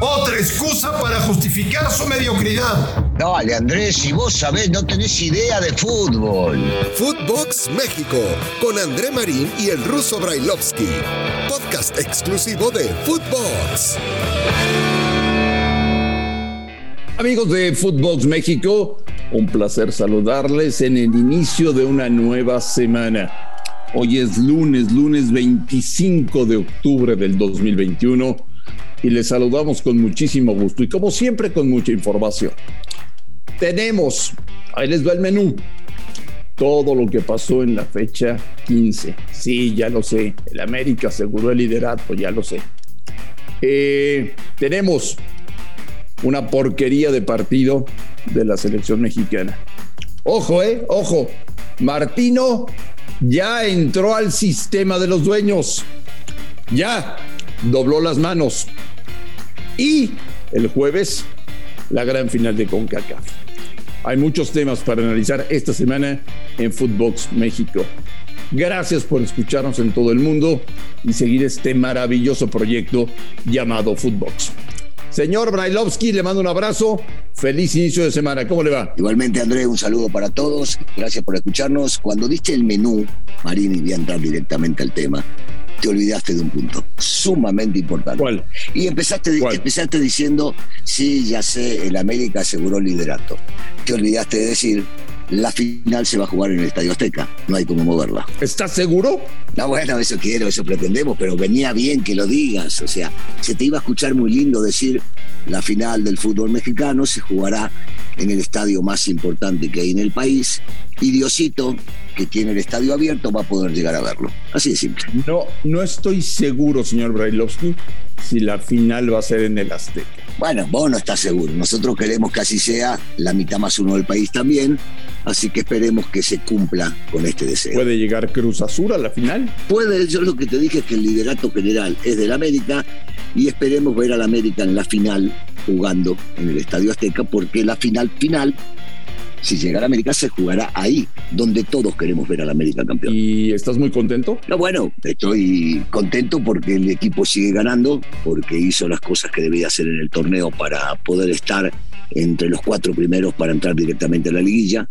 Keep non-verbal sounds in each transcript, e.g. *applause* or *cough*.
Otra excusa para justificar su mediocridad. Dale, Andrés, si vos sabés, no tenés idea de fútbol. Footbox México, con André Marín y el ruso Brailovsky. Podcast exclusivo de Footbox. Amigos de Footbox México, un placer saludarles en el inicio de una nueva semana. Hoy es lunes, lunes 25 de octubre del 2021 y les saludamos con muchísimo gusto y como siempre con mucha información. Tenemos, ahí les va el menú, todo lo que pasó en la fecha 15. Sí, ya lo sé, el América aseguró el liderato, ya lo sé. Eh, tenemos una porquería de partido de la selección mexicana. Ojo, eh, ojo, Martino ya entró al sistema de los dueños. Ya dobló las manos. Y el jueves, la gran final de CONCACAF. Hay muchos temas para analizar esta semana en Footbox México. Gracias por escucharnos en todo el mundo y seguir este maravilloso proyecto llamado Footbox. Señor Brailovsky, le mando un abrazo. Feliz inicio de semana. ¿Cómo le va? Igualmente, André, un saludo para todos. Gracias por escucharnos. Cuando diste el menú, Marín, y voy a entrar directamente al tema, te olvidaste de un punto sumamente importante. ¿Cuál? Y empezaste, ¿Cuál? empezaste diciendo, sí, ya sé, el América aseguró el liderato. Te olvidaste de decir, la final se va a jugar en el Estadio Azteca, no hay cómo moverla. ¿Estás seguro? No, bueno, eso quiero, eso pretendemos, pero venía bien que lo digas. O sea, se te iba a escuchar muy lindo decir la final del fútbol mexicano se jugará en el estadio más importante que hay en el país y Diosito, que tiene el estadio abierto, va a poder llegar a verlo. Así de simple. No, no estoy seguro, señor Brailovsky, si la final va a ser en el Azteca. Bueno, vos no estás seguro. Nosotros queremos que así sea, la mitad más uno del país también, así que esperemos que se cumpla con este deseo. ¿Puede llegar Cruz Azul a la final? Puede, yo lo que te dije es que el liderato general es del América y esperemos ver al América en la final jugando en el Estadio Azteca porque la final final, si llega al América, se jugará ahí, donde todos queremos ver al América campeón. ¿Y estás muy contento? No, bueno, estoy contento porque el equipo sigue ganando, porque hizo las cosas que debía hacer en el torneo para poder estar entre los cuatro primeros para entrar directamente a la liguilla.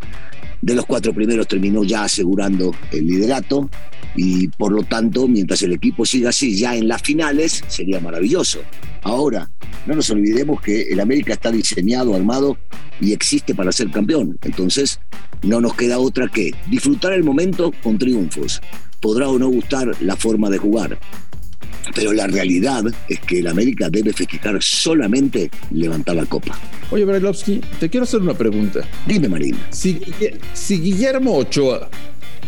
De los cuatro primeros terminó ya asegurando el liderato y por lo tanto, mientras el equipo siga así ya en las finales, sería maravilloso. Ahora, no nos olvidemos que el América está diseñado, armado y existe para ser campeón. Entonces, no nos queda otra que disfrutar el momento con triunfos. Podrá o no gustar la forma de jugar, pero la realidad es que el América debe festejar solamente levantar la copa. Oye, Brailovsky, te quiero hacer una pregunta. Dime, Marín. Si, si Guillermo Ochoa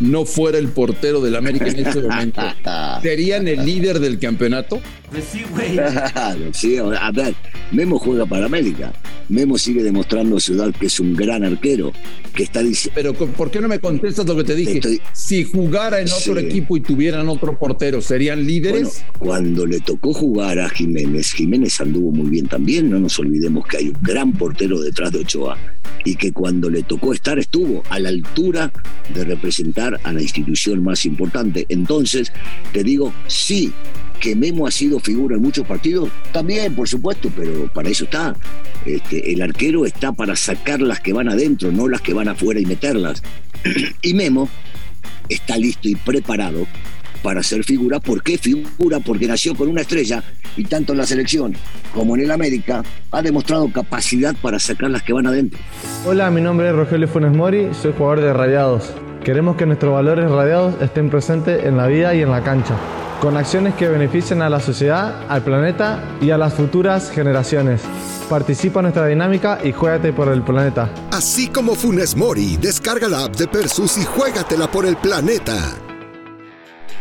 no fuera el portero del América en este momento, *laughs* ¿serían el líder del campeonato? Claro, sí, *laughs* a ver, Memo juega para América. Memo sigue demostrando a Ciudad que es un gran arquero, que está diciendo. Pero ¿por qué no me contestas lo que te dije? Estoy- Si jugara en otro Sí. equipo y tuvieran otro portero, ¿serían Bueno, líderes? cuando le tocó jugar a Jiménez, Jiménez anduvo muy bien también. No nos olvidemos que hay un gran portero detrás de Ochoa y que cuando le tocó estar estuvo a la altura de representar a la institución más importante. Entonces, te digo, sí, que Memo ha sido figura en muchos partidos, también, por supuesto, pero para eso está. Este, el arquero está para sacar las que van adentro, no las que van afuera y meterlas. *clears throat* y Memo está listo y preparado para ser figura. ¿Por qué figura? Porque nació con una estrella y tanto en la selección como en el América ha demostrado capacidad para sacar las que van adentro. Hola, mi nombre es Rogelio Funes Mori, soy jugador de Radiados. Queremos que nuestros valores radiados estén presentes en la vida y en la cancha, con acciones que beneficien a la sociedad, al planeta y a las futuras generaciones. Participa en nuestra dinámica y juégate por el planeta. Así como Funes Mori, descarga la app de Persus y juégatela por el planeta.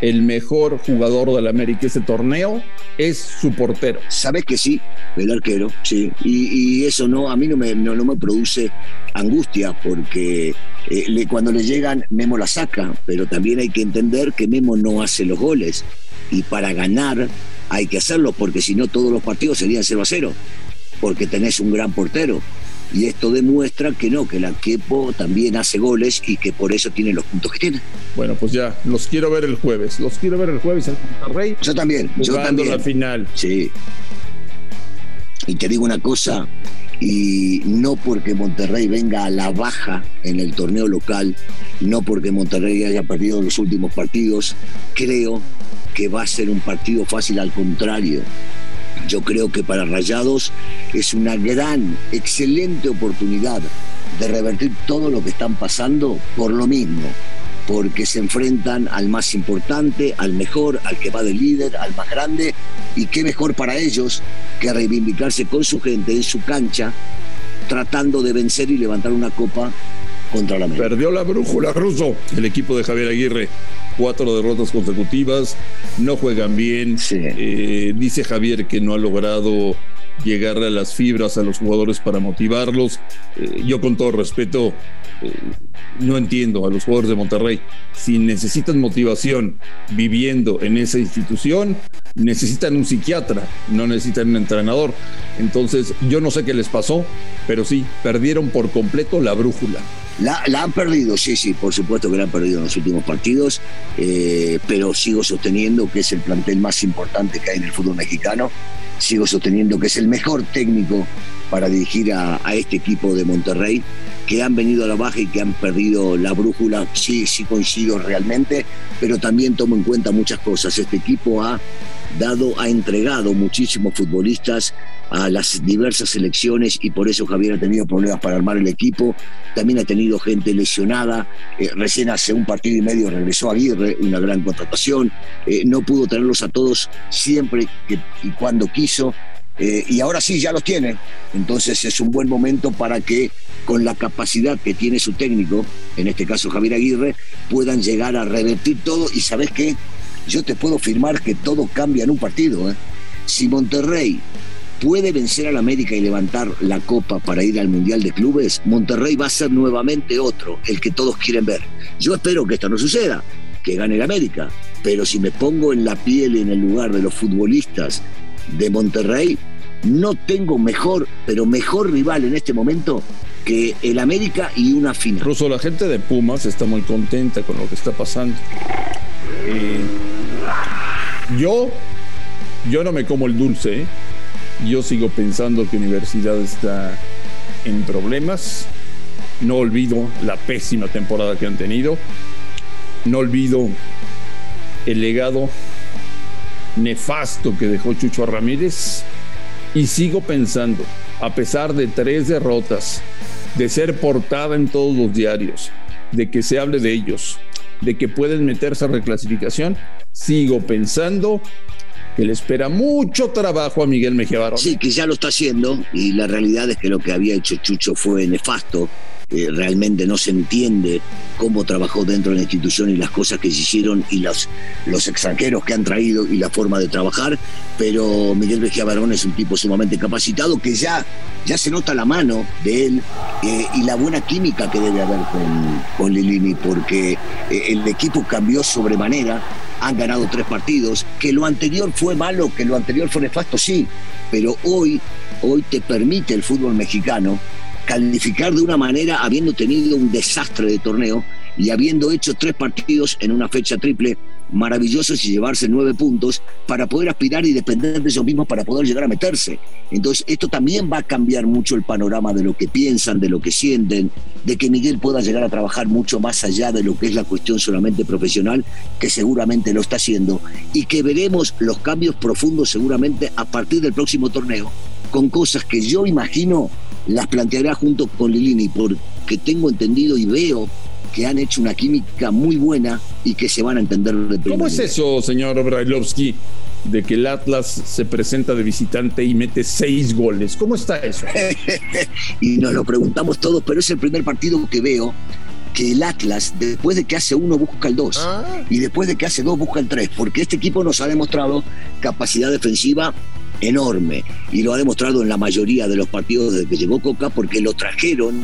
El mejor jugador del América ese torneo es su portero. Sabes que sí, el arquero, sí. Y, eso no, a mí no me, no, me produce angustia porque eh, cuando le llegan, Memo la saca, pero también hay que entender que Memo no hace los goles. Y para ganar hay que hacerlo, porque si no todos los partidos serían 0 a 0, porque tenés un gran portero. Y esto demuestra que no, que la Quepo también hace goles y que por eso tiene los puntos que tiene. Bueno, pues ya, los quiero ver el jueves. Los quiero ver el jueves en Monterrey. Yo también, yo también. la final. Sí. Y te digo una cosa, y no porque Monterrey venga a la baja en el torneo local, no porque Monterrey haya perdido los últimos partidos, creo que va a ser un partido fácil, al contrario. Yo creo que para Rayados es una gran, excelente oportunidad de revertir todo lo que están pasando por lo mismo, porque se enfrentan al más importante, al mejor, al que va de líder, al más grande, y qué mejor para ellos que reivindicarse con su gente en su cancha, tratando de vencer y levantar una copa contra la América. Perdió la brújula ruso el equipo de Javier Aguirre. Cuatro derrotas consecutivas, no juegan bien. Eh, dice Javier que no ha logrado llegarle a las fibras a los jugadores para motivarlos. Eh, yo con todo respeto eh, no entiendo a los jugadores de Monterrey. Si necesitan motivación viviendo en esa institución, necesitan un psiquiatra, no necesitan un entrenador. Entonces yo no sé qué les pasó, pero sí, perdieron por completo la brújula. La, han perdido, sí, sí, por supuesto que la han perdido en los últimos partidos, eh, pero sigo sosteniendo que es el plantel más importante que hay en el fútbol mexicano sigo sosteniendo que es el mejor técnico para dirigir a, este equipo de Monterrey, que han venido a la baja y que han perdido la brújula, sí, sí coincido realmente, pero también tomo en cuenta muchas cosas. Este equipo ha dado, ha entregado muchísimos futbolistas a las diversas selecciones y por eso Javier ha tenido problemas para armar el equipo. También ha tenido gente lesionada. Eh, recién hace un partido y medio regresó Aguirre, una gran contratación. Eh, no pudo tenerlos a todos siempre que, y cuando quiso. Eh, y ahora sí, ya los tiene. Entonces es un buen momento para que con la capacidad que tiene su técnico, en este caso Javier Aguirre, puedan llegar a revertir todo. Y sabes qué, yo te puedo afirmar que todo cambia en un partido. Si Monterrey puede vencer al América y levantar la copa para ir al Mundial de Clubes, Monterrey va a ser nuevamente otro, el que todos quieren ver. Yo espero que esto no suceda, que gane el América, pero si me pongo en la piel y en el lugar de los futbolistas de Monterrey, no tengo mejor, pero mejor rival en este momento que el América y una final. Incluso la gente de Pumas está muy contenta con lo que está pasando. Eh, yo, yo no me como el dulce, ¿eh? Yo sigo pensando que Universidad está en problemas. No olvido la pésima temporada que han tenido. No olvido el legado nefasto que dejó Chucho Ramírez. Y sigo pensando, a pesar de tres derrotas, de ser portada en todos los diarios, de que se hable de ellos, de que pueden meterse a reclasificación, sigo pensando que le espera mucho trabajo a Miguel Mejía Barón. Sí, que ya lo está haciendo y la realidad es que lo que había hecho Chucho fue nefasto. Eh, realmente no se entiende cómo trabajó dentro de la institución y las cosas que se hicieron y los, los extranjeros que han traído y la forma de trabajar, pero Miguel Mejía Barón es un tipo sumamente capacitado que ya, ya se nota la mano de él eh, y la buena química que debe haber con, con Lilini, porque el equipo cambió sobremanera han ganado tres partidos, que lo anterior fue malo, que lo anterior fue nefasto, sí, pero hoy, hoy te permite el fútbol mexicano calificar de una manera habiendo tenido un desastre de torneo y habiendo hecho tres partidos en una fecha triple maravillosos y llevarse nueve puntos para poder aspirar y depender de ellos mismos para poder llegar a meterse. Entonces, esto también va a cambiar mucho el panorama de lo que piensan, de lo que sienten, de que Miguel pueda llegar a trabajar mucho más allá de lo que es la cuestión solamente profesional, que seguramente lo está haciendo, y que veremos los cambios profundos seguramente a partir del próximo torneo, con cosas que yo imagino las planteará junto con Lilini, porque tengo entendido y veo que han hecho una química muy buena y que se van a entender de ¿Cómo es eso, señor Brailovsky, de que el Atlas se presenta de visitante y mete seis goles? ¿Cómo está eso? *laughs* y nos lo preguntamos todos, pero es el primer partido que veo que el Atlas, después de que hace uno, busca el dos. Ah. Y después de que hace dos, busca el tres. Porque este equipo nos ha demostrado capacidad defensiva enorme. Y lo ha demostrado en la mayoría de los partidos desde que llegó Coca, porque lo trajeron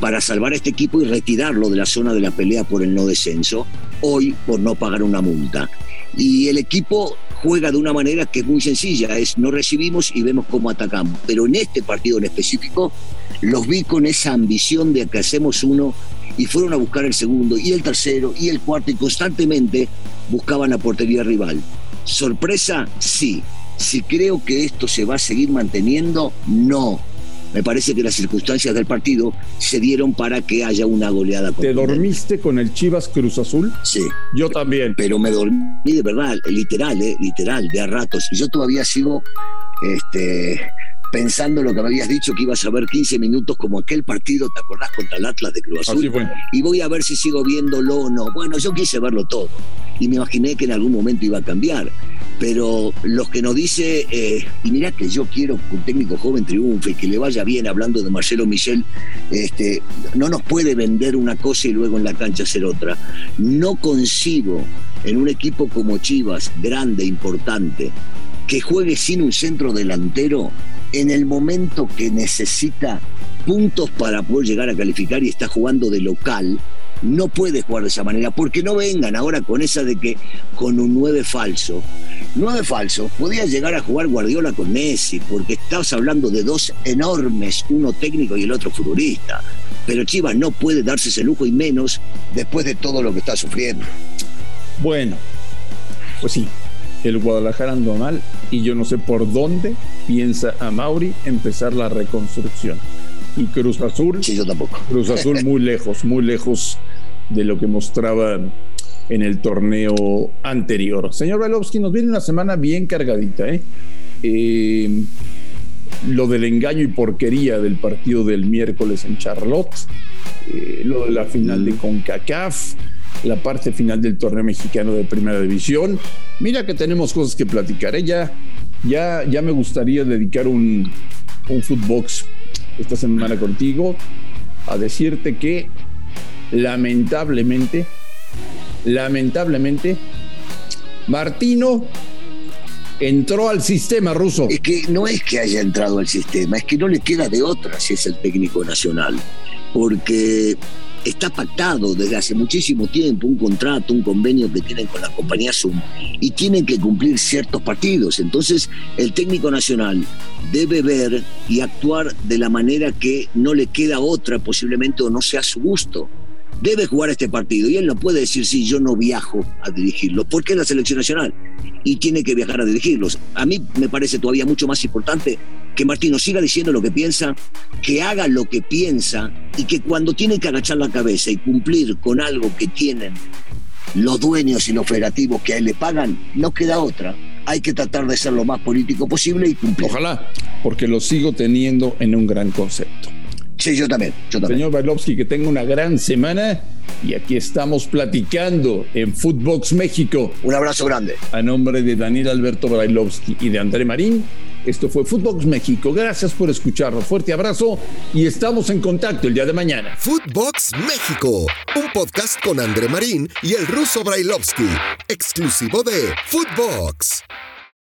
para salvar a este equipo y retirarlo de la zona de la pelea por el no descenso, hoy por no pagar una multa. Y el equipo juega de una manera que es muy sencilla, es no recibimos y vemos cómo atacamos. Pero en este partido en específico los vi con esa ambición de que hacemos uno y fueron a buscar el segundo y el tercero y el cuarto y constantemente buscaban la portería rival. ¿Sorpresa? Sí. Si creo que esto se va a seguir manteniendo, no. Me parece que las circunstancias del partido se dieron para que haya una goleada. ¿Te dormiste con el Chivas Cruz Azul? Sí. Yo también. Pero me dormí de verdad, literal, eh, literal, de a ratos. Y yo todavía sigo este, pensando lo que me habías dicho que ibas a ver 15 minutos como aquel partido, ¿te acordás? Contra el Atlas de Cruz Azul. Y voy a ver si sigo viéndolo o no. Bueno, yo quise verlo todo y me imaginé que en algún momento iba a cambiar. Pero los que nos dice, eh, y mira que yo quiero que un técnico joven triunfe, que le vaya bien, hablando de Marcelo Michel, este, no nos puede vender una cosa y luego en la cancha hacer otra. No concibo en un equipo como Chivas, grande, importante, que juegue sin un centro delantero en el momento que necesita puntos para poder llegar a calificar y está jugando de local, no puede jugar de esa manera, porque no vengan ahora con esa de que con un 9 falso. 9 falso, podía llegar a jugar Guardiola con Messi, porque estás hablando de dos enormes, uno técnico y el otro futbolista. Pero Chivas no puede darse ese lujo y menos después de todo lo que está sufriendo. Bueno, pues sí, el Guadalajara anda mal y yo no sé por dónde piensa a Mauri empezar la reconstrucción. Y Cruz Azul. Sí, yo tampoco. Cruz Azul muy *laughs* lejos, muy lejos de lo que mostraba en el torneo anterior. Señor Velovsky, nos viene una semana bien cargadita, ¿eh? eh lo del engaño y porquería del partido del miércoles en Charlotte, eh, lo de la final de CONCACAF, la parte final del torneo mexicano de primera división. Mira que tenemos cosas que platicar. ¿eh? Ya, ya, me gustaría dedicar un, un footbox esta semana contigo a decirte que lamentablemente, lamentablemente, Martino entró al sistema ruso. Es que no es que haya entrado al sistema, es que no le queda de otra si es el técnico nacional. Porque está pactado desde hace muchísimo tiempo un contrato, un convenio que tienen con la compañía Zoom y tienen que cumplir ciertos partidos. Entonces, el técnico nacional debe ver y actuar de la manera que no le queda otra posiblemente o no sea a su gusto. Debe jugar este partido y él no puede decir, sí, yo no viajo a dirigirlo, porque es la selección nacional y tiene que viajar a dirigirlos. A mí me parece todavía mucho más importante que Martino siga diciendo lo que piensa, que haga lo que piensa y que cuando tiene que agachar la cabeza y cumplir con algo que tienen los dueños y los federativos que a él le pagan, no queda otra. Hay que tratar de ser lo más político posible y cumplir. Ojalá, porque lo sigo teniendo en un gran concepto. Sí, yo también, yo también. Señor Bailovsky, que tenga una gran semana y aquí estamos platicando en Footbox México. Un abrazo grande. A nombre de Daniel Alberto Brailovsky y de André Marín, esto fue Footbox México. Gracias por escucharnos. Fuerte abrazo y estamos en contacto el día de mañana. Footbox México, un podcast con André Marín y el ruso Brailovsky, exclusivo de Footbox.